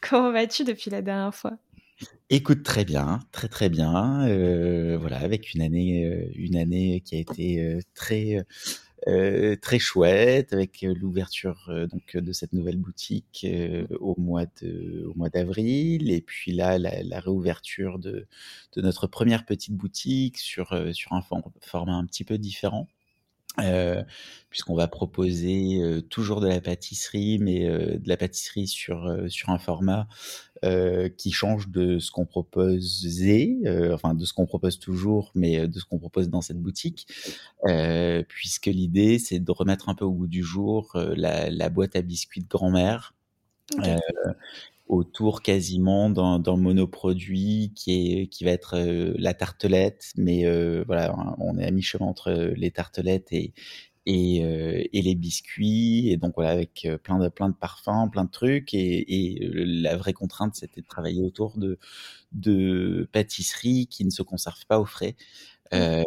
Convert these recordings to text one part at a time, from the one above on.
Comment vas-tu depuis la dernière fois? Écoute très bien, très très bien. Euh, voilà, avec une année, euh, une année qui a été euh, très très chouette, avec l'ouverture donc de cette nouvelle boutique au mois de au mois d'avril, et puis là la, réouverture de de notre première petite boutique sur sur un format un petit peu différent. Euh, puisqu'on va proposer euh, toujours de la pâtisserie, mais euh, de la pâtisserie sur, sur un format qui change de ce qu'on proposait, enfin de ce qu'on propose toujours, mais de ce qu'on propose dans cette boutique, puisque l'idée c'est de remettre un peu au goût du jour la, la boîte à biscuits de grand-mère. Okay autour quasiment d'un monoproduit qui est qui va être euh, la tartelette, mais euh, voilà, on est à mi-chemin entre les tartelettes et et, euh, et, les biscuits et donc voilà avec plein de plein de parfums plein de trucs et, et la vraie contrainte c'était de travailler autour de de pâtisseries qui ne se conservent pas au frais euh,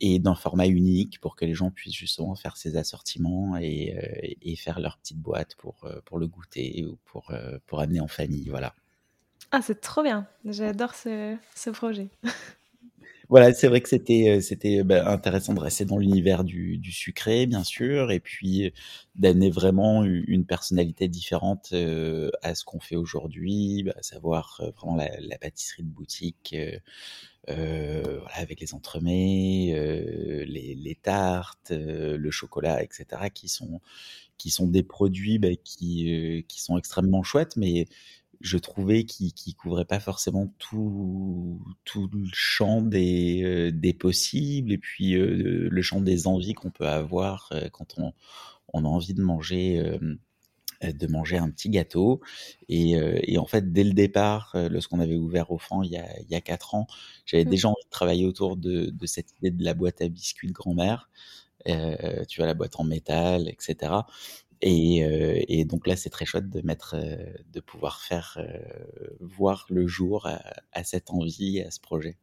et d'un format unique pour que les gens puissent justement faire ces assortiments et, euh, et faire leur petite boîte pour, euh, pour le goûter ou pour, pour amener en famille. Voilà. Ah, c'est trop bien. J'adore ce, ce projet. voilà, c'est vrai que c'était c'était bah, intéressant de rester dans l'univers du, du, sucré, bien sûr, et puis d'amener vraiment une personnalité différente à ce qu'on fait aujourd'hui, bah, à savoir vraiment la, la, pâtisserie de boutique, euh, voilà, avec les entremets, euh, les, les, tartes, euh, le chocolat, etc., qui sont, qui sont des produits bah, qui, euh, qui sont extrêmement chouettes, mais je trouvais qu'ils qui couvraient pas forcément tout, tout le champ des, euh, des possibles et puis le champ des envies qu'on peut avoir quand on, on a envie de manger euh, de manger un petit gâteau. Et, euh, et, en fait, dès le départ, euh, lorsqu'on avait ouvert au franc il y a, il y a quatre ans, j'avais mmh. déjà envie de travailler autour de, de, cette idée de la boîte à biscuits de grand-mère. Euh, tu vois, la boîte en métal, etc. Et, et donc là, c'est très chouette de mettre, de pouvoir faire voir le jour à, à, cette envie, à ce projet.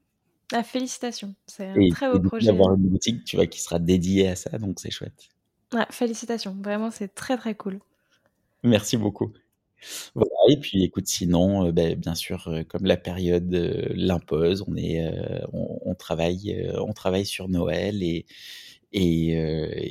Ah, félicitations, c'est un très beau projet. D'avoir une boutique, tu vois, qui sera dédiée à ça, donc c'est chouette. Ah, félicitations, vraiment, c'est très très cool. Merci beaucoup. Voilà, et puis écoute, sinon, euh, ben, bien sûr, euh, comme la période euh, l'impose, on est, on, on, travaille, on travaille sur Noël et et,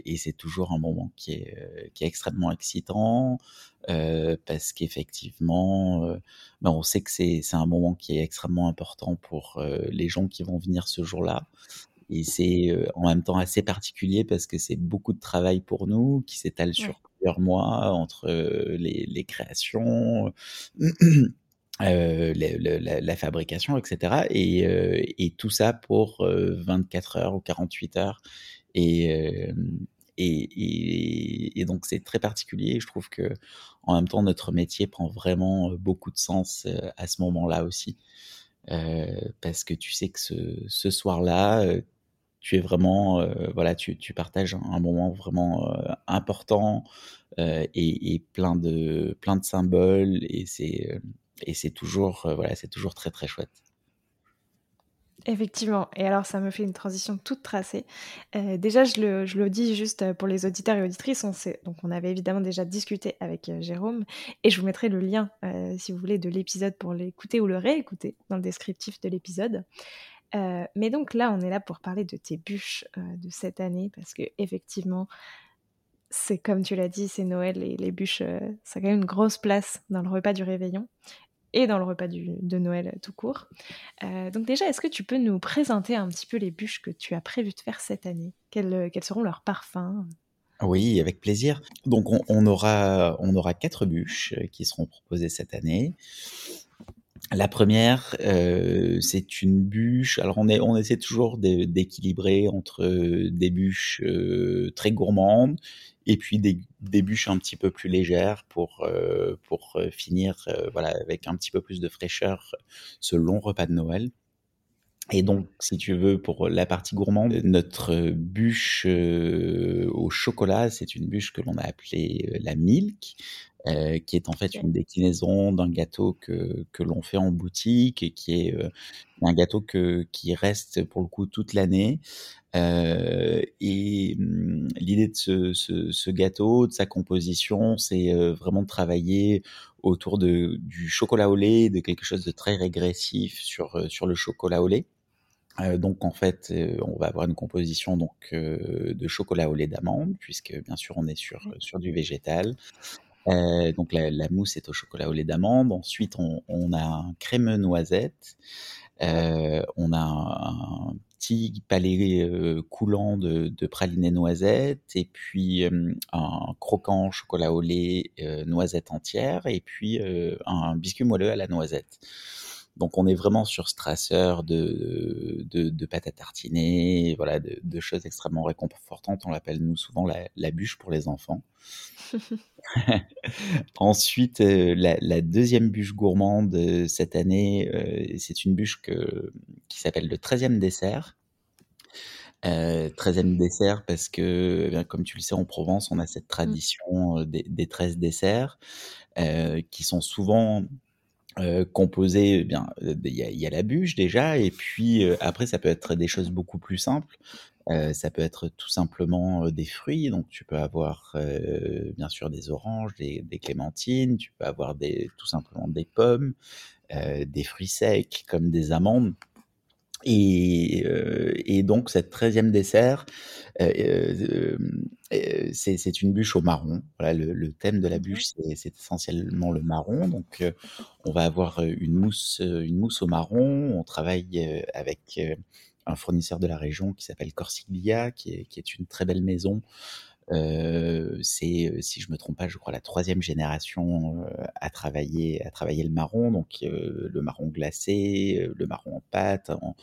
et c'est toujours un moment qui est, qui est extrêmement excitant parce qu'effectivement, ben, on sait que c'est un moment qui est extrêmement important pour les gens qui vont venir ce jour-là. Et c'est en même temps assez particulier parce que c'est beaucoup de travail pour nous qui s'étale sur plusieurs mois entre les, les créations, euh, la, la, fabrication, etc. Et, euh, et tout ça pour 24 heures ou 48 heures. Et, et, et, donc c'est très particulier. Je trouve que en même temps notre métier prend vraiment beaucoup de sens à ce moment-là aussi, parce que tu sais que ce, ce soir-là, tu es vraiment, voilà, tu, tu, partages un moment vraiment important et, plein de plein de symboles et c'est et c'est toujours voilà, c'est toujours très très chouette. Effectivement. Et alors, ça me fait une transition toute tracée. Euh, déjà, je le, dis juste pour les auditeurs et auditrices. On donc, on avait évidemment déjà discuté avec euh, Jérôme. Et je vous mettrai le lien, euh, si vous voulez, de l'épisode pour l'écouter ou le réécouter dans le descriptif de l'épisode. Euh, mais donc là, on est là pour parler de tes bûches euh, de cette année parce que effectivement, c'est comme tu l'as dit, c'est Noël et les bûches, euh, ça a quand même une grosse place dans le repas du réveillon. Et dans le repas de Noël tout court. donc déjà, est-ce que tu peux nous présenter un petit peu les bûches que tu as prévu de faire cette année? Quels, seront leurs parfums? Oui, avec plaisir. Donc on, aura, on aura quatre bûches qui seront proposées cette année. La première, euh, c'est une bûche. Alors on, est, on essaie toujours d'équilibrer entre euh, des bûches euh, très gourmandes et puis des, des, bûches un petit peu plus légères pour, pour finir voilà, avec un petit peu plus de fraîcheur ce long repas de Noël. Et donc, si tu veux, pour la partie gourmande, notre bûche au chocolat, c'est une bûche que l'on a appelée la Milk. Euh, qui est en fait une déclinaison d'un gâteau que, que l'on fait en boutique et qui est euh, un gâteau que, qui reste pour le coup toute l'année. Euh, et mmh, l'idée de ce, ce, ce, gâteau, de sa composition, c'est vraiment de travailler autour de, du chocolat au lait, de quelque chose de très régressif sur, sur le chocolat au lait. Euh, donc en fait, on va avoir une composition donc de chocolat au lait d'amande, puisque bien sûr on est sur, sur du végétal. Euh, donc la, la, mousse est au chocolat au lait d'amande. Ensuite, on, on, a un crémeux noisette. Euh, on a un, petit palais euh, coulant de, de praliné noisette. Et puis euh, un croquant chocolat au lait euh, noisette entière. Et puis un biscuit moelleux à la noisette. Donc on est vraiment sur ce traceur de, de, de pâte à tartiner, voilà, de, de choses extrêmement réconfortantes. On l'appelle nous souvent la, la, bûche pour les enfants. Ensuite, euh, la, la, deuxième bûche gourmande euh, cette année, euh, c'est une bûche que, qui s'appelle le 13e dessert. Euh, 13e dessert parce que, eh bien, comme tu le sais, en Provence, on a cette mmh. tradition des, des 13 desserts qui sont souvent euh, composé, eh bien, il y, a, y, a, la bûche déjà, et puis euh, après ça peut être des choses beaucoup plus simples. Euh, ça peut être tout simplement des fruits, donc tu peux avoir bien sûr des oranges, des, des, clémentines, tu peux avoir des, tout simplement des pommes, des fruits secs comme des amandes. Et, et, donc cette treizième dessert, c'est une bûche au marron. Voilà, le, le thème de la bûche, c'est essentiellement le marron. Donc on va avoir une mousse, une mousse au marron. On travaille avec un fournisseur de la région qui s'appelle Corsiglia, qui est, qui est, une très belle maison euh, c'est, euh, si je me trompe pas, je crois la troisième génération euh, à travailler à travailler le marron, donc le marron glacé, le marron en pâte, en,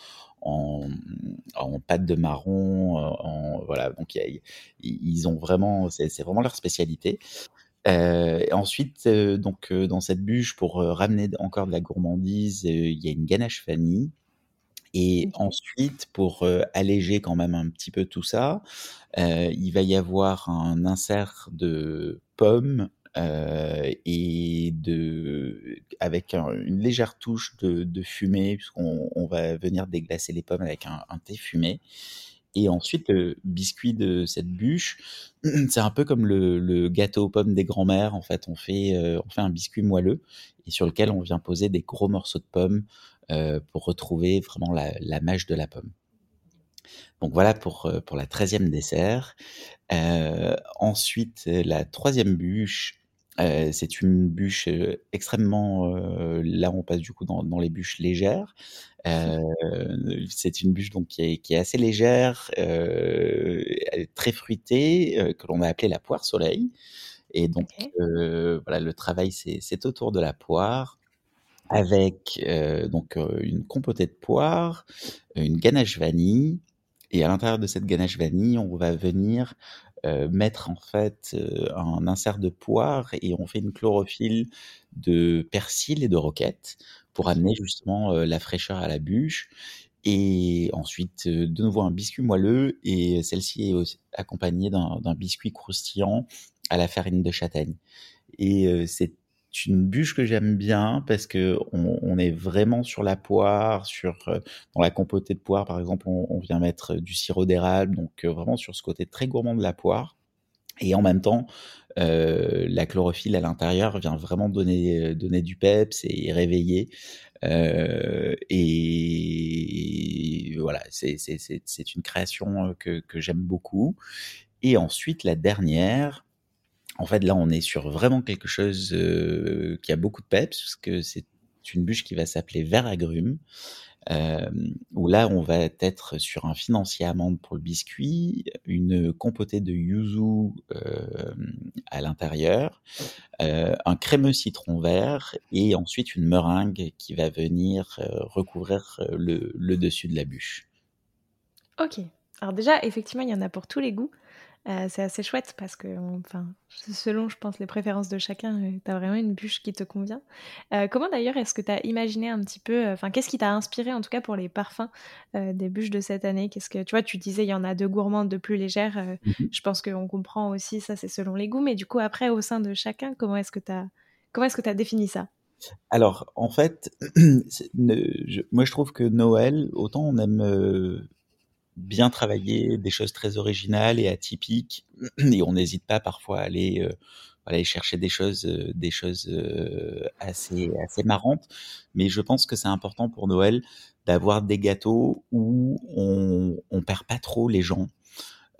en, pâte de marron, en, voilà. Donc ils ont vraiment, c'est, c'est vraiment leur spécialité. Euh, ensuite, donc dans cette bûche, pour ramener encore de la gourmandise, il y a une ganache vanille. Et ensuite, pour euh, alléger quand même un petit peu tout ça, euh, il va y avoir un insert de pommes euh, et de, avec un, une légère touche de, de fumée, puisqu'on on va venir déglacer les pommes avec un, un thé fumé. Et ensuite, le biscuit de cette bûche, c'est un peu comme le, le, gâteau aux pommes des grands-mères. En fait, on fait, euh, on fait un biscuit moelleux et sur lequel on vient poser des gros morceaux de pommes pour retrouver vraiment la, la, mâche de la pomme. Donc voilà pour, euh, pour la treizième dessert. Euh, ensuite, la troisième bûche, euh, c'est une bûche euh, extrêmement. Euh, là, on passe du coup dans, dans les bûches légères. c'est une bûche donc qui est, qui est assez légère, très fruitée, que l'on a appelée la poire soleil. Et donc, okay. voilà, le travail, c'est autour de la poire avec euh, donc euh, une compotée de poire, une ganache vanille, et à l'intérieur de cette ganache vanille, on va venir euh, mettre en fait un insert de poire et on fait une chlorophylle de persil et de roquette pour amener justement la fraîcheur à la bûche. Et ensuite, de nouveau un biscuit moelleux et celle-ci est accompagnée d'un biscuit croustillant à la farine de châtaigne. Et c'est une bûche que j'aime bien parce que on, est vraiment sur la poire, sur euh, dans la compotée de poire par exemple, on, vient mettre du sirop d'érable, donc euh, vraiment sur ce côté très gourmand de la poire. Et en même temps, euh, la chlorophylle à l'intérieur vient vraiment donner donner du peps et réveiller. Euh, et voilà, c'est c'est une création que, que j'aime beaucoup. Et ensuite, la dernière, en fait, là, on est sur vraiment quelque chose euh, qui a beaucoup de peps, parce que c'est une bûche qui va s'appeler Vert agrumes. Euh, où là, on va être sur un financier amande pour le biscuit, une compotée de yuzu euh, à l'intérieur, un crémeux citron vert et ensuite une meringue qui va venir recouvrir le, le dessus de la bûche. Ok. Alors déjà, effectivement, il y en a pour tous les goûts. Euh, c'est assez chouette parce que, enfin, selon, je pense, les préférences de chacun, euh, tu as vraiment une bûche qui te convient. Euh, comment d'ailleurs est-ce que tu as imaginé un petit peu, enfin, qu'est-ce qui t'a inspiré en tout cas pour les parfums des bûches de cette année? Qu'est-ce que, tu vois, tu disais il y en a deux gourmandes, deux plus légères. Mmh je pense qu'on comprend aussi, ça c'est selon les goûts, mais du coup après au sein de chacun, comment est-ce que tu as, comment est-ce que tu as défini ça? Alors, en fait, moi je trouve que Noël, autant on aime bien travailler des choses très originales et atypiques et on n'hésite pas parfois à aller euh, aller chercher des choses euh, des choses euh, assez assez marrantes. Mais je pense que c'est important pour Noël d'avoir des gâteaux où on on perd pas trop les gens.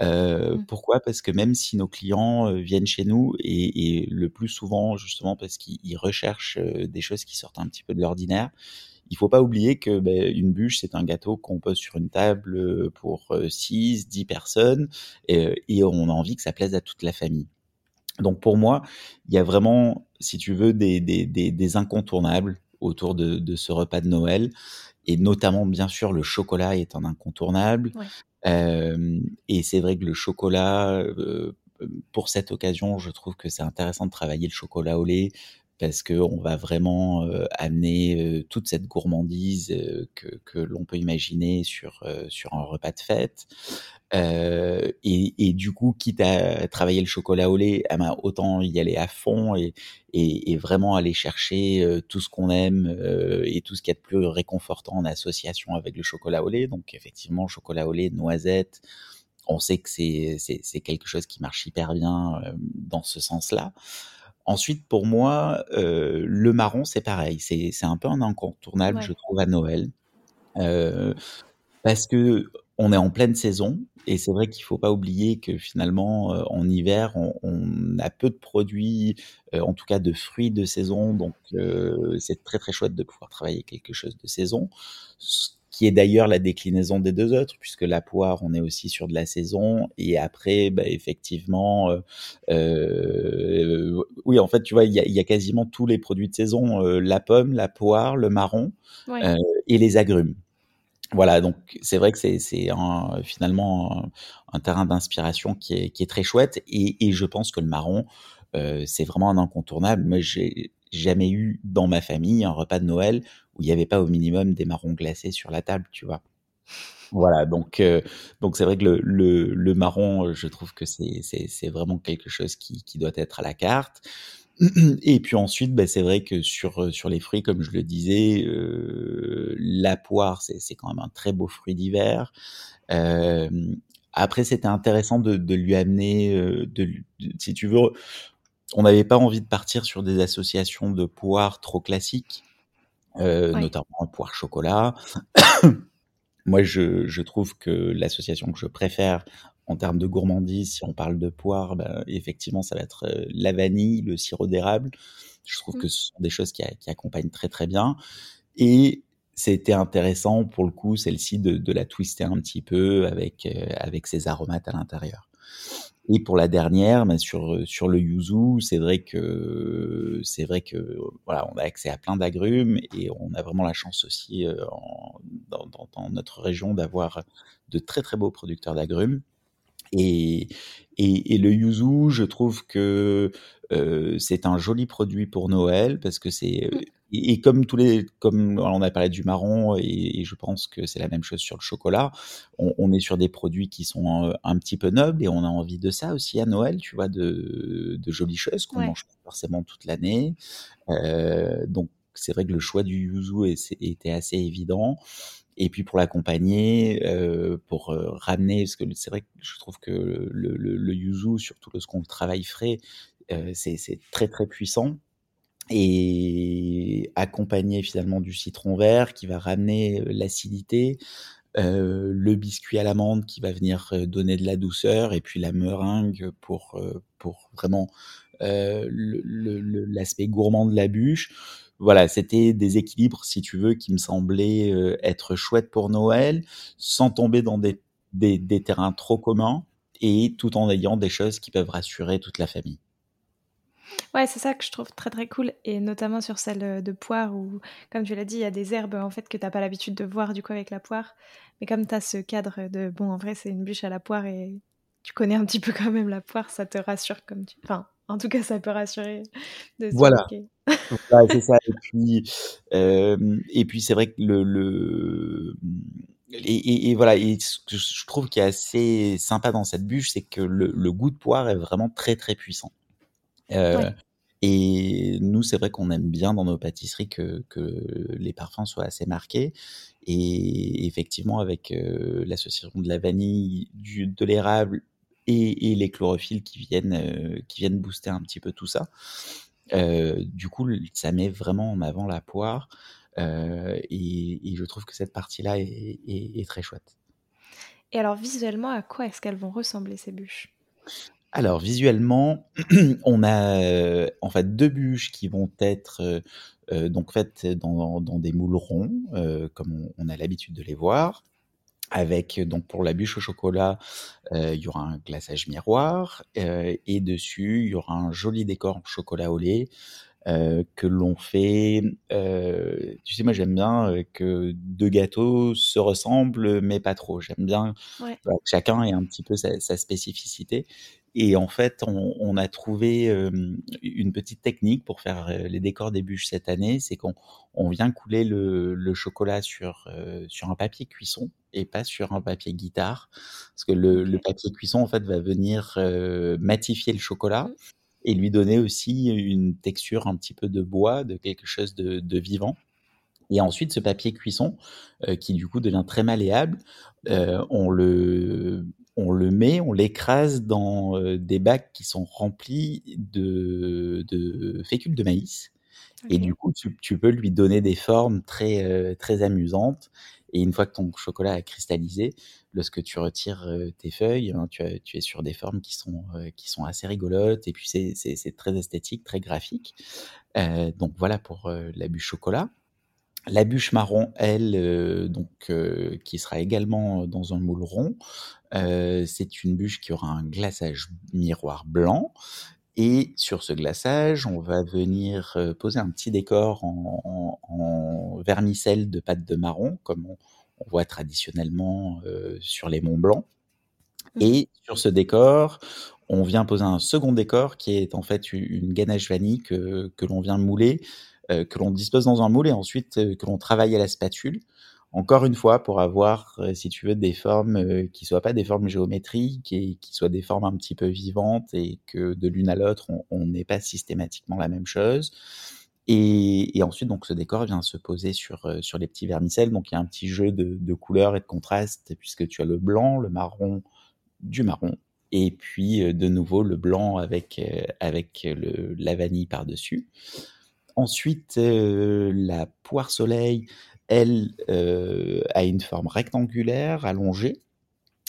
Euh, mmh. Pourquoi? Parce que même si nos clients viennent chez nous et, et le plus souvent justement parce qu'ils recherchent des choses qui sortent un petit peu de l'ordinaire, il faut pas oublier que ben, une bûche, c'est un gâteau qu'on pose sur une table euh, pour 6, euh, 10 personnes et, et, on a envie que ça plaise à toute la famille. Donc pour moi, il y a vraiment, si tu veux, des, des, des, des incontournables autour de, de, ce repas de Noël. Et notamment, bien sûr, le chocolat est un incontournable. Ouais. Euh, et c'est vrai que le chocolat, euh, pour cette occasion, je trouve que c'est intéressant de travailler le chocolat au lait parce que on va vraiment euh, amener euh, toute cette gourmandise euh, que, que l'on peut imaginer sur sur un repas de fête. Et, et, du coup, quitte à travailler le chocolat au lait, eh ben, autant y aller à fond et, et, et vraiment aller chercher tout ce qu'on aime et tout ce qui est de plus réconfortant en association avec le chocolat au lait. Donc effectivement, chocolat au lait, noisette, on sait que c'est c'est quelque chose qui marche hyper bien dans ce sens-là. Ensuite, pour moi, euh, le marron, c'est pareil. C'est, un peu un incontournable, je trouve, à Noël. Euh, parce que on est en pleine saison et c'est vrai qu'il faut pas oublier que finalement euh, en hiver on, on, a peu de produits, en tout cas de fruits de saison, donc c'est très très chouette de pouvoir travailler quelque chose de saison qui est d'ailleurs la déclinaison des deux autres, puisque la poire, on est aussi sur de la saison, et après, bah, effectivement, euh, euh, oui, en fait, tu vois, il y a, y a, quasiment tous les produits de saison, euh, la pomme, la poire, le marron et les agrumes. Voilà, donc c'est vrai que c'est finalement un, un terrain d'inspiration qui est, qui est très chouette, et, et je pense que le marron, c'est vraiment un incontournable. Moi, j'ai jamais eu dans ma famille un repas de Noël où il n'y avait pas au minimum des marrons glacés sur la table, tu vois. Voilà, donc euh, donc c'est vrai que le, le, le, marron, je trouve que c'est vraiment quelque chose qui, qui doit être à la carte. Et puis ensuite, bah, c'est vrai que sur sur les fruits, comme je le disais, euh, la poire, c'est quand même un très beau fruit d'hiver. Euh, après, c'était intéressant de, de, lui amener, euh, de, si tu veux, on n'avait pas envie de partir sur des associations de poires trop classiques, euh, notamment poire chocolat. Moi, je, je, trouve que l'association que je préfère en termes de gourmandise, si on parle de poire, ben, effectivement, ça va être euh, la vanille, le sirop d'érable. Je trouve mmh. que ce sont des choses qui, qui, accompagnent très très bien. Et c'était intéressant pour le coup, celle-ci, de, de, la twister un petit peu avec, euh, avec ses aromates à l'intérieur. Et pour la dernière, ben sur sur le yuzu, c'est vrai que c'est vrai que voilà, on a accès à plein d'agrumes et on a vraiment la chance aussi euh, en, dans, dans, dans, notre région d'avoir de très très beaux producteurs d'agrumes. Et, et, et, le yuzu, je trouve que euh, c'est un joli produit pour Noël parce que c'est mmh et, et, comme tous les, comme on a parlé du marron, et, je pense que c'est la même chose sur le chocolat, on, on, est sur des produits qui sont un, un, petit peu nobles et on a envie de ça aussi à Noël, tu vois, de, de jolies choses qu'on ouais. mange forcément toute l'année. Euh, donc c'est vrai que le choix du yuzu était assez évident. Et puis pour l'accompagner, euh, pour euh, ramener, parce que c'est vrai que je trouve que le, le, le yuzu, surtout lorsqu'on travaille frais, euh, c'est très très puissant et accompagné finalement du citron vert qui va ramener l'acidité, le biscuit à l'amande qui va venir donner de la douceur et puis la meringue pour, pour vraiment l'aspect gourmand de la bûche. Voilà, c'était des équilibres, si tu veux, qui me semblaient être chouettes pour Noël, sans tomber dans des, des, terrains trop communs et tout en ayant des choses qui peuvent rassurer toute la famille. Ouais, c'est ça que je trouve très très cool, et notamment sur celle de poire où, comme tu l'as dit, il y a des herbes en fait que t'as pas l'habitude de voir du coup avec la poire, mais comme tu as ce cadre de bon, en vrai c'est une bûche à la poire et tu connais un petit peu quand même la poire, ça te rassure comme tu. Enfin, en tout cas, ça peut rassurer de voilà. voilà c'est ça. Et puis, euh, et puis c'est vrai que le, le... Et, et, voilà, et ce que je trouve qui est assez sympa dans cette bûche, c'est que le, le, goût de poire est vraiment très très puissant. Euh, Et nous, c'est vrai qu'on aime bien dans nos pâtisseries que, que, les parfums soient assez marqués. Et effectivement, avec euh, l'association de la vanille, du, de l'érable et, et, les chlorophylles qui viennent, euh, qui viennent booster un petit peu tout ça, euh, du coup, ça met vraiment en avant la poire. Euh, et, et, je trouve que cette partie-là est, est, est très chouette. Et alors, visuellement, à quoi est-ce qu'elles vont ressembler ces bûches? Alors visuellement, on a en fait deux bûches qui vont être euh, donc faites dans, dans, des moules ronds, comme on, on a l'habitude de les voir. Avec donc pour la bûche au chocolat, il y aura un glaçage miroir et dessus il y aura un joli décor en chocolat au lait euh, que l'on fait. Euh, tu sais, moi j'aime bien euh, que deux gâteaux se ressemblent, mais pas trop. J'aime bien ouais. que chacun ait un petit peu sa, sa spécificité. Et en fait, on, on a trouvé euh, une petite technique pour faire les décors des bûches cette année, c'est qu'on on vient couler le, le chocolat sur, euh, sur un papier cuisson et pas sur un papier guitare, parce que le, le papier cuisson en fait va venir matifier le chocolat. Mmh et lui donner aussi une texture un petit peu de bois, de quelque chose de, de vivant. Et ensuite, ce papier cuisson, euh, qui du coup devient très malléable, euh, on, le, on le met, on l'écrase dans euh, des bacs qui sont remplis de, de fécule de maïs. Okay. Et du coup, tu, tu, peux lui donner des formes très, euh, très amusantes. Et une fois que ton chocolat a cristallisé, lorsque tu retires euh, tes feuilles, hein, tu, as, tu, es sur des formes qui sont, euh, qui sont assez rigolotes. Et puis, c'est très esthétique, très graphique. Donc, voilà pour la bûche chocolat. La bûche marron, elle, donc, qui sera également dans un moule rond, euh, c'est une bûche qui aura un glaçage miroir blanc. Et sur ce glaçage, on va venir poser un petit décor en, en, en vermicelle de pâte de marron, comme on, on voit traditionnellement euh, sur les monts blancs. Mmh. Et sur ce décor, on vient poser un second décor qui est en fait une ganache vanille que, que l'on vient mouler, euh, que l'on dispose dans un moule et ensuite euh, que l'on travaille à la spatule. Encore une fois, pour avoir, euh, si tu veux, des formes euh, qui soient pas des formes géométriques et qui soient des formes un petit peu vivantes et que de l'une à l'autre, on n'ait pas systématiquement la même chose. Et, ensuite, donc, ce décor vient se poser sur, euh, sur les petits vermicelles. Donc, il y a un petit jeu de, de couleurs et de contrastes, puisque tu as le blanc, le marron, du marron, et puis de nouveau le blanc avec, avec la vanille par-dessus. Ensuite, la poire soleil, elle, a une forme rectangulaire, allongée.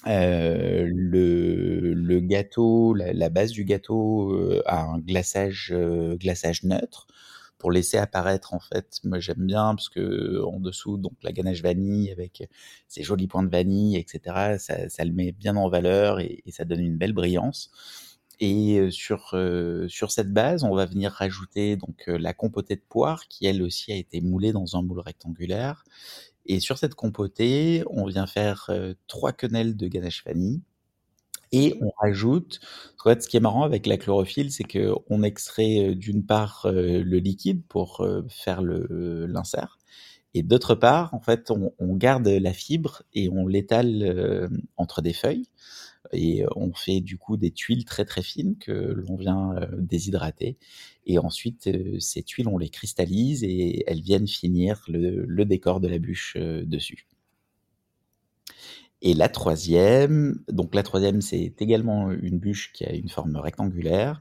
le, le gâteau, la, la, base du gâteau a un glaçage, glaçage neutre pour laisser apparaître en fait. Moi j'aime bien parce que en dessous donc la ganache vanille avec ses jolis points de vanille, etc. Ça, ça le met bien en valeur et, et, ça donne une belle brillance. Et sur euh, sur cette base, on va venir rajouter donc la compotée de poire qui elle aussi a été moulée dans un moule rectangulaire. Et sur cette compotée, on vient faire euh, trois quenelles de ganache vanille. Et on rajoute, en fait, ce qui est marrant avec la chlorophylle, c'est qu'on extrait d'une part le liquide pour faire l'insert, et d'autre part, en fait, on, on, garde la fibre et on l'étale euh, entre des feuilles, et on fait du coup des tuiles très très fines que l'on vient déshydrater, et ensuite ces tuiles on les cristallise et elles viennent finir le décor de la bûche dessus. Et la troisième, donc la troisième, c'est également une bûche qui a une forme rectangulaire,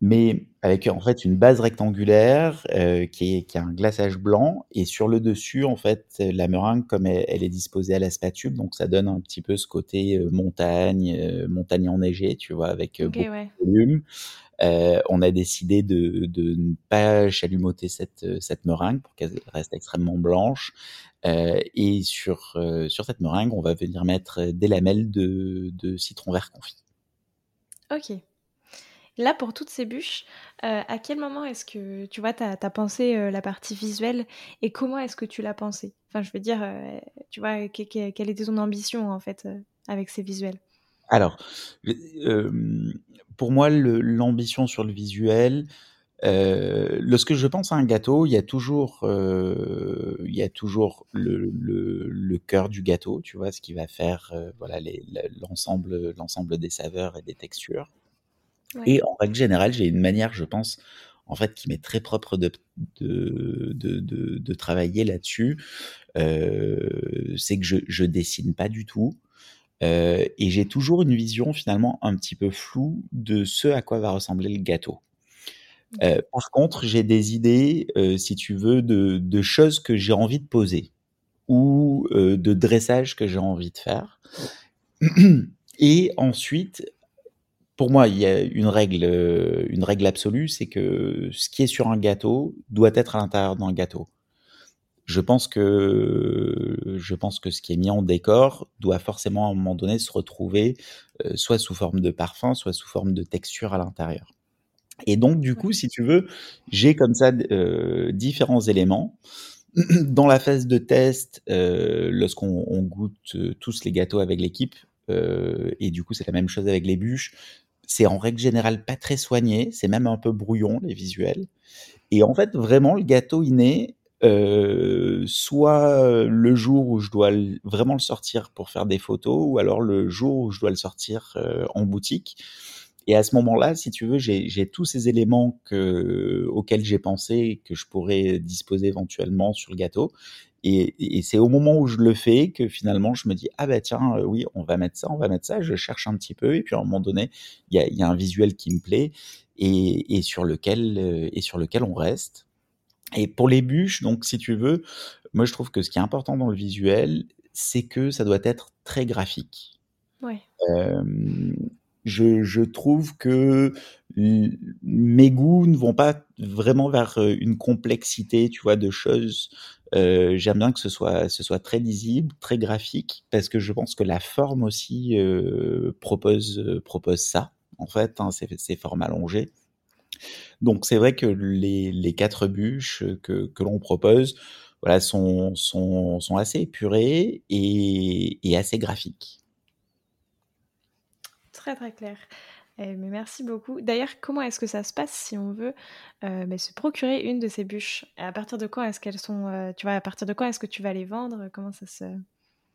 mais avec en fait une base rectangulaire euh, qui, est, qui, a un glaçage blanc et sur le dessus en fait la meringue comme elle, elle, est disposée à la spatule donc ça donne un petit peu ce côté euh, montagne euh, montagne enneigée tu vois avec okay, beaucoup ouais. de volume on a décidé de, de, ne pas chalumeauter cette, cette meringue pour qu'elle reste extrêmement blanche. et sur, sur cette meringue, on va venir mettre des lamelles de, de citron vert confit. Ok. Là, pour toutes ces bûches, euh, à quel moment est-ce que tu vois, tu as, pensé euh, la partie visuelle et comment est-ce que tu l'as pensé Enfin, je veux dire, euh, tu vois, quelle était ton ambition en fait avec ces visuels? Alors, pour moi, l'ambition sur le visuel, lorsque je pense à un gâteau, il y a toujours, il y a toujours le, le, cœur du gâteau, tu vois, ce qui va faire voilà l'ensemble l'ensemble des saveurs et des textures. Et en règle générale, j'ai une manière, je pense, en fait, qui m'est très propre de, de, de, de, travailler là-dessus. Euh, c'est que je, je dessine pas du tout. Euh, et j'ai toujours une vision finalement un petit peu floue de ce à quoi va ressembler le gâteau. Euh, par contre, j'ai des idées, si tu veux, de, de choses que j'ai envie de poser ou de dressage que j'ai envie de faire. Et ensuite, pour moi, il y a une règle, euh, une règle absolue, c'est que ce qui est sur un gâteau doit être à l'intérieur d'un gâteau. Je pense que je pense que ce qui est mis en décor doit forcément à un moment donné se retrouver euh, soit sous forme de parfum, soit sous forme de texture à l'intérieur. Et donc du coup, si tu veux, j'ai comme ça euh, différents éléments. Dans la phase de test, lorsqu'on goûte tous les gâteaux avec l'équipe, et du coup c'est la même chose avec les bûches, c'est en règle générale pas très soigné, c'est même un peu brouillon les visuels. Et en fait, vraiment, le gâteau inné, euh, soit le jour où je dois vraiment le sortir pour faire des photos, ou alors le jour où je dois le sortir euh, en boutique. Et à ce moment-là, si tu veux, j'ai tous ces éléments que, auxquels j'ai pensé que je pourrais disposer éventuellement sur le gâteau. Et, c'est au moment où je le fais que finalement je me dis ah bah tiens euh, oui on va mettre ça on va mettre ça je cherche un petit peu et puis à un moment donné il y a, un visuel qui me plaît et, sur lequel euh, et sur lequel on reste et pour les bûches donc si tu veux moi je trouve que ce qui est important dans le visuel c'est que ça doit être très graphique ouais. Euh, je, je, trouve que mes goûts ne vont pas vraiment vers une complexité, tu vois, de choses euh, j'aime bien que ce soit, très lisible, très graphique, parce que je pense que la forme aussi euh, propose, euh, propose ça, en fait, hein, ces, formes allongées. Donc c'est vrai que les, quatre bûches que, l'on propose sont, assez épurées et assez graphiques. Très très clair. Eh, mais merci beaucoup. D'ailleurs, comment est-ce que ça se passe si on veut euh, mais se procurer une de ces bûches? À partir de quand est-ce qu'elles sont euh, Tu vois, à partir de quand est-ce que tu vas les vendre? Comment ça se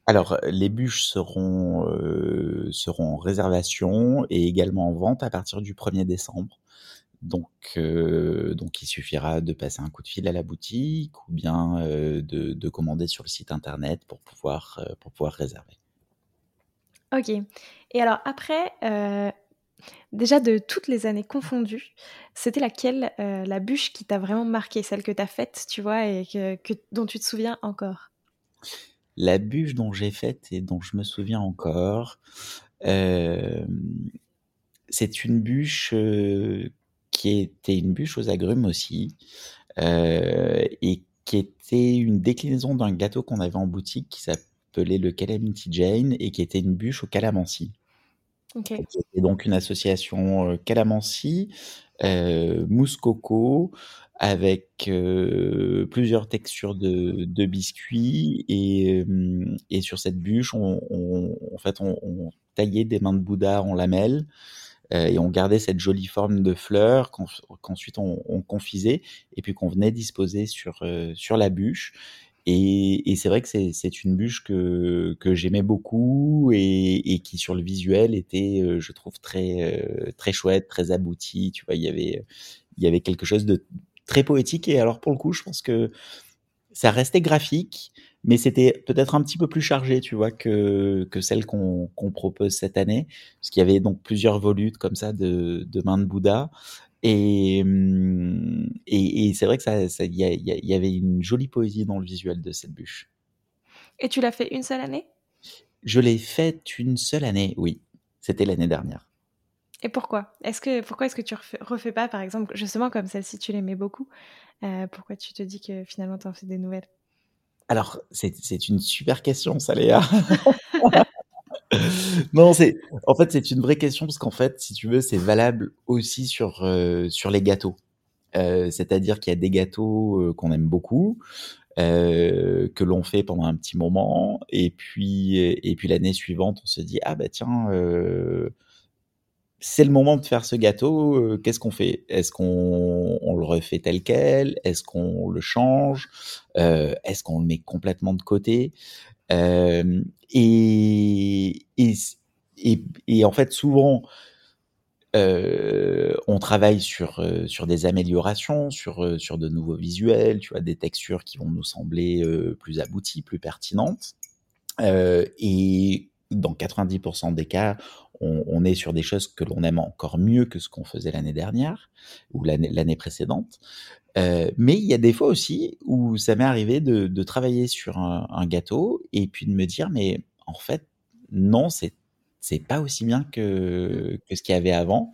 alors, les bûches seront, euh, seront en réservation et également en vente à partir du 1er décembre. Donc, donc, il suffira de passer un coup de fil à la boutique ou bien de, de, commander sur le site internet pour pouvoir, pour pouvoir réserver. Ok. Et alors après, Déjà de toutes les années confondues, c'était laquelle euh, la bûche qui t'a vraiment marqué, celle que t'as faite, tu vois, et que, dont tu te souviens encore? La bûche dont j'ai faite et dont je me souviens encore, euh, c'est une bûche euh, qui était une bûche aux agrumes aussi, et qui était une déclinaison d'un gâteau qu'on avait en boutique qui s'appelait le Calamity Jane et qui était une bûche au calamansi. Okay. Donc une association euh, calamansi, euh, mousse coco, avec euh, plusieurs textures de, biscuits et, sur cette bûche, on, en fait, on, taillait des mains de Bouddha en lamelles et on gardait cette jolie forme de fleurs qu'ensuite on, on, confisait et puis qu'on venait disposer sur sur la bûche et, et c'est vrai que c'est une bûche que, que j'aimais beaucoup et, et, qui sur le visuel était, euh, je trouve, très, euh, très chouette, très abouti. Tu vois, il y avait, il y avait quelque chose de très poétique. Et alors pour le coup, je pense que ça restait graphique, mais c'était peut-être un petit peu plus chargé, tu vois, que, que celle qu'on propose cette année, parce qu'il y avait donc plusieurs volutes comme ça de, de mains de Bouddha. Et, mmh, et, et c'est vrai que ça, il y, y, y, avait une jolie poésie dans le visuel de cette bûche. Et tu l'as fait une seule année? Je l'ai faite une seule année, oui. C'était l'année dernière. Et pourquoi? Est-ce que pourquoi est-ce que tu refais, refais pas, par exemple, justement comme celle-ci, tu l'aimais beaucoup euh, Pourquoi tu te dis que finalement tu en fais des nouvelles? Alors, c'est une super question, ça, Léa. non, c'est en fait c'est une vraie question parce qu'en fait, si tu veux, c'est valable aussi sur euh, sur les gâteaux. Euh, c'est-à-dire qu'il y a des gâteaux euh, qu'on aime beaucoup, que l'on fait pendant un petit moment, et puis et puis l'année suivante, on se dit ah bah tiens c'est le moment de faire ce gâteau, euh, qu'est-ce qu'on fait? Est-ce qu'on on le refait tel quel? Est-ce qu'on le change? Euh, Est-ce qu'on le met complètement de côté? Euh, et, et, et, en fait, souvent, euh, on travaille sur, euh, sur des améliorations, sur, sur de nouveaux visuels, tu vois, des textures qui vont nous sembler plus abouties, plus pertinentes. et dans 90% des cas, on, est sur des choses que l'on aime encore mieux que ce qu'on faisait l'année dernière ou l'année précédente. Euh, mais il y a des fois aussi où ça m'est arrivé de, travailler sur un, gâteau et puis de me dire mais en fait non c'est c'est pas aussi bien que, ce qu'il y avait avant.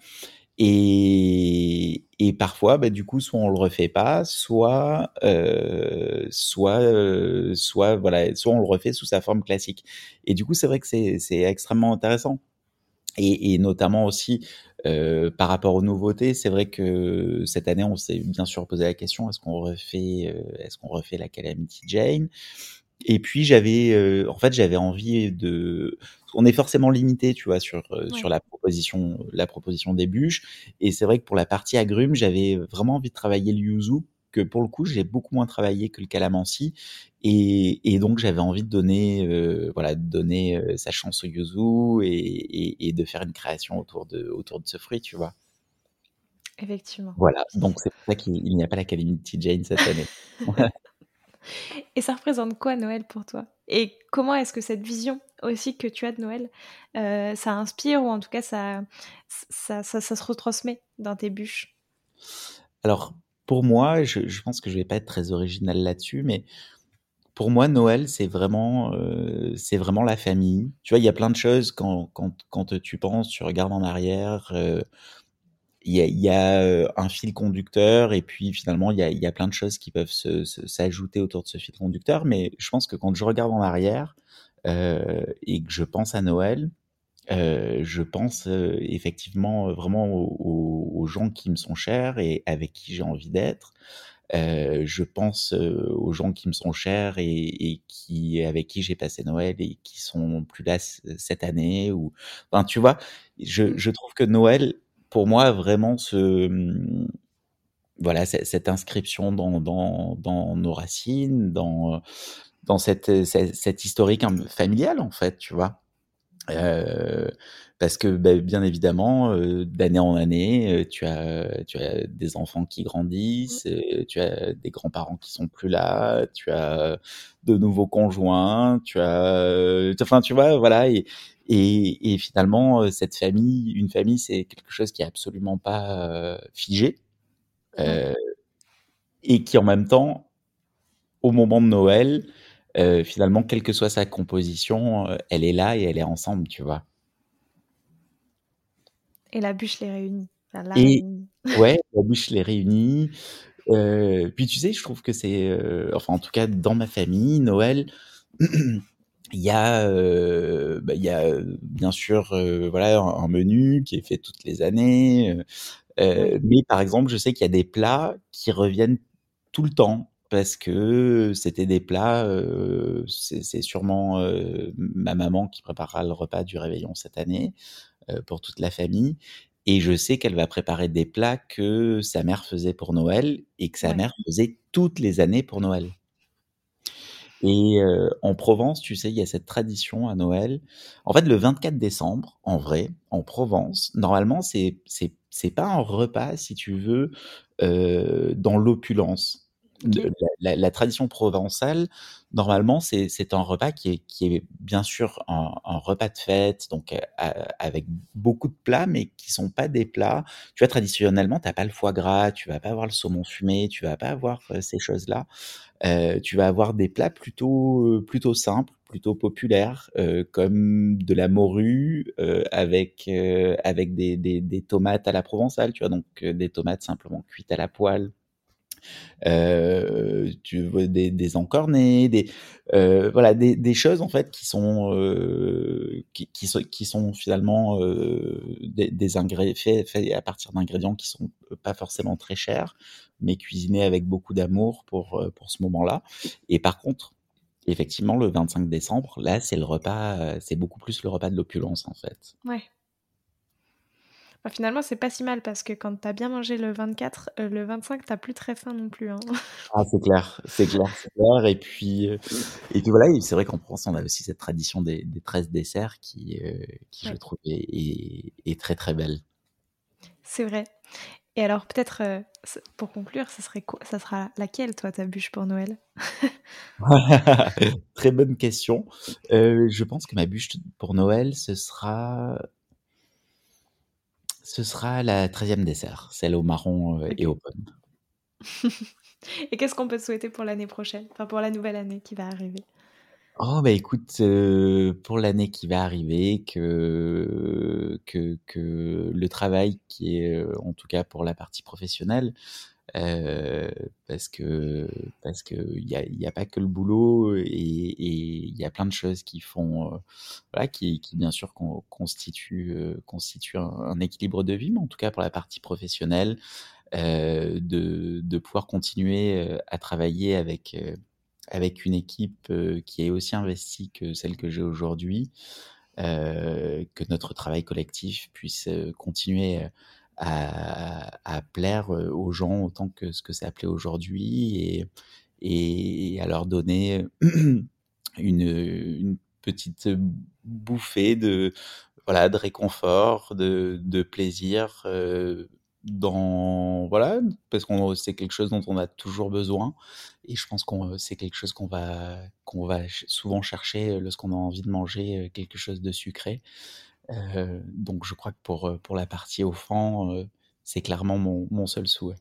Et, parfois bah, du coup soit on le refait pas soit euh, soit euh, soit voilà soit on le refait sous sa forme classique. Et du coup c'est vrai que c'est extrêmement intéressant et, et, notamment aussi euh, par rapport aux nouveautés, c'est vrai que cette année, on s'est bien sûr posé la question est-ce qu'on refait, euh, est-ce qu'on refait la Calamity Jane? Et puis j'avais, euh, en fait, j'avais envie de, on est forcément limité, tu vois, sur euh, sur la proposition, la proposition des bûches. Et c'est vrai que pour la partie agrumes, j'avais vraiment envie de travailler le yuzu que pour le coup, j'ai beaucoup moins travaillé que le calamansi. Et, et donc, j'avais envie de donner, euh, voilà, de donner euh, sa chance au yuzu et, et, de faire une création autour de, autour de ce fruit, tu vois. Effectivement. Voilà, donc c'est pour ça qu'il n'y a pas la Calamity Jane cette année. et ça représente quoi Noël pour toi? Et comment est-ce que cette vision aussi que tu as de Noël, euh, ça inspire ou en tout cas ça ça, ça, ça se retransmet dans tes bûches? Alors, pour moi, je, je, pense que je vais pas être très original là-dessus, mais pour moi, Noël, c'est vraiment, euh, c'est vraiment la famille. Tu vois, il y a plein de choses quand, quand, quand tu penses, tu regardes en arrière. Euh, il y, a, y a euh, un fil conducteur et puis finalement il y a, y a plein de choses qui peuvent s'ajouter autour de ce fil conducteur mais je pense que quand je regarde en arrière euh, et que je pense à Noël euh, je pense euh, effectivement vraiment aux, aux, gens qui me sont chers et avec qui j'ai envie d'être. Euh, je pense euh, aux gens qui me sont chers et, et qui avec qui j'ai passé Noël et qui sont plus là cette année. Ou, enfin, tu vois, je, mmh. je trouve que Noël, pour moi, vraiment ce voilà cette inscription dans, dans, dans nos racines, dans dans cette, cette, cette historique familiale en fait, tu vois. Euh, parce que bah, bien évidemment, euh, d'année en année, euh, tu as tu as des enfants qui grandissent, mmh. tu as des grands-parents qui sont plus là, tu as de nouveaux conjoints, tu as enfin tu vois voilà et et, et finalement cette famille, une famille, c'est quelque chose qui est absolument pas figé et qui en même temps, au moment de Noël, euh, finalement, quelle que soit sa composition, euh, elle est là et elle est ensemble, tu vois. Et la bûche les réunit. Enfin, la et réunit. ouais, la bûche les réunit. Euh, puis tu sais, je trouve que c'est, enfin en tout cas dans ma famille, Noël, il y a, bah, y a bien sûr, voilà, un, un, menu qui est fait toutes les années. mais par exemple, je sais qu'il y a des plats qui reviennent tout le temps parce que c'était des plats, euh, c'est sûrement euh, ma maman qui préparera le repas du réveillon cette année euh, pour toute la famille. Et je sais qu'elle va préparer des plats que sa mère faisait pour Noël et que sa ouais. mère faisait toutes les années pour Noël. Et euh, en Provence, tu sais, il y a cette tradition à Noël. En fait, le 24 décembre, en vrai, en Provence, normalement, c'est c'est pas un repas, si tu veux, euh, dans l'opulence La, tradition provençale, normalement, c'est un repas qui est, bien sûr un, repas de fête, donc euh, avec beaucoup de plats, mais qui sont pas des plats. Tu vois, traditionnellement, t'as pas le foie gras, tu vas pas avoir le saumon fumé, tu vas pas avoir euh, ces choses-là. Euh, tu vas avoir des plats plutôt, simples, plutôt populaires, comme de la morue avec des, des, tomates à la provençale, tu vois, donc des tomates simplement cuites à la poêle. Euh, tu des, des encornés, des euh, voilà des, choses en fait qui sont euh, qui, qui, sont finalement des, ingrédients faits, à partir d'ingrédients qui sont pas forcément très chers, mais cuisinés avec beaucoup d'amour pour pour ce moment-là. Et par contre, effectivement, le 25 décembre, là, c'est le repas, c'est beaucoup plus le repas de l'opulence en fait. Ouais. Bah, finalement, c'est pas si mal parce que quand t'as bien mangé le 24, euh, le 25, t'as plus très faim non plus. Hein. Ah, c'est clair, c'est clair, c'est clair. Et puis, euh, et puis voilà, c'est vrai qu'en France, on a aussi cette tradition des, des 13 desserts qui, euh, qui je trouve, est, est, très très belle. C'est vrai. Et alors, peut-être, pour conclure, ça, serait quoi, ça sera laquelle, toi, ta bûche pour Noël? Très bonne question. je pense que ma bûche pour Noël, ce sera ce sera la 13e dessert, celle au marron, euh, et aux pommes. Et qu'est-ce qu'on peut te souhaiter pour l'année prochaine? Enfin, pour la nouvelle année qui va arriver? Oh, bah, écoute, euh, pour l'année qui va arriver, que que que le travail qui est, euh, en tout cas pour la partie professionnelle, euh, parce que parce que il y a, pas que le boulot et il y a plein de choses qui font euh, qui, bien sûr constituent euh, constituent un, un, équilibre de vie mais en tout cas pour la partie professionnelle de, de pouvoir continuer à travailler avec avec une équipe qui est aussi investie que celle que j'ai aujourd'hui que notre travail collectif puisse continuer à, plaire aux gens autant que ce que c'est appelé aujourd'hui et, et à leur donner une, une petite bouffée de voilà de réconfort, de, de plaisir euh, dans voilà parce qu'on c'est quelque chose dont on a toujours besoin et je pense qu'on c'est quelque chose qu'on va qu'on va souvent chercher lorsqu'on a envie de manger quelque chose de sucré euh, donc je crois que pour, euh, pour la partie offrant, euh, c'est clairement mon, mon, seul souhait.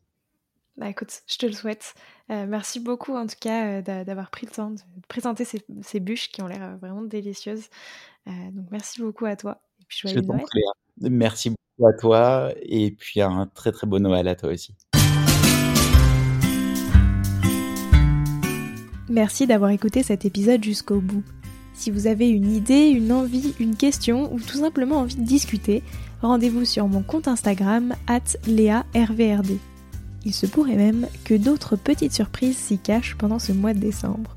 Bah écoute, je te le souhaite. Euh, merci beaucoup en tout cas d'avoir pris le temps de présenter ces, ces bûches qui ont l'air vraiment délicieuses. Euh, donc merci beaucoup à toi. Et puis joyeux Noël. Merci beaucoup à toi et puis un très très beau Noël à toi aussi. Merci d'avoir écouté cet épisode jusqu'au bout. Si vous avez une idée, une envie, une question ou tout simplement envie de discuter, rendez-vous sur mon compte Instagram at léarvrd. Il se pourrait même que d'autres petites surprises s'y cachent pendant ce mois de décembre.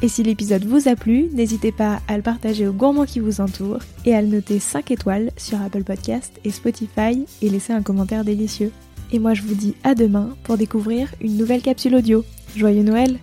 Et si l'épisode vous a plu, n'hésitez pas à le partager aux gourmands qui vous entourent et à le noter 5 étoiles sur Apple Podcast et Spotify et laisser un commentaire délicieux. Et moi je vous dis à demain pour découvrir une nouvelle capsule audio. Joyeux Noël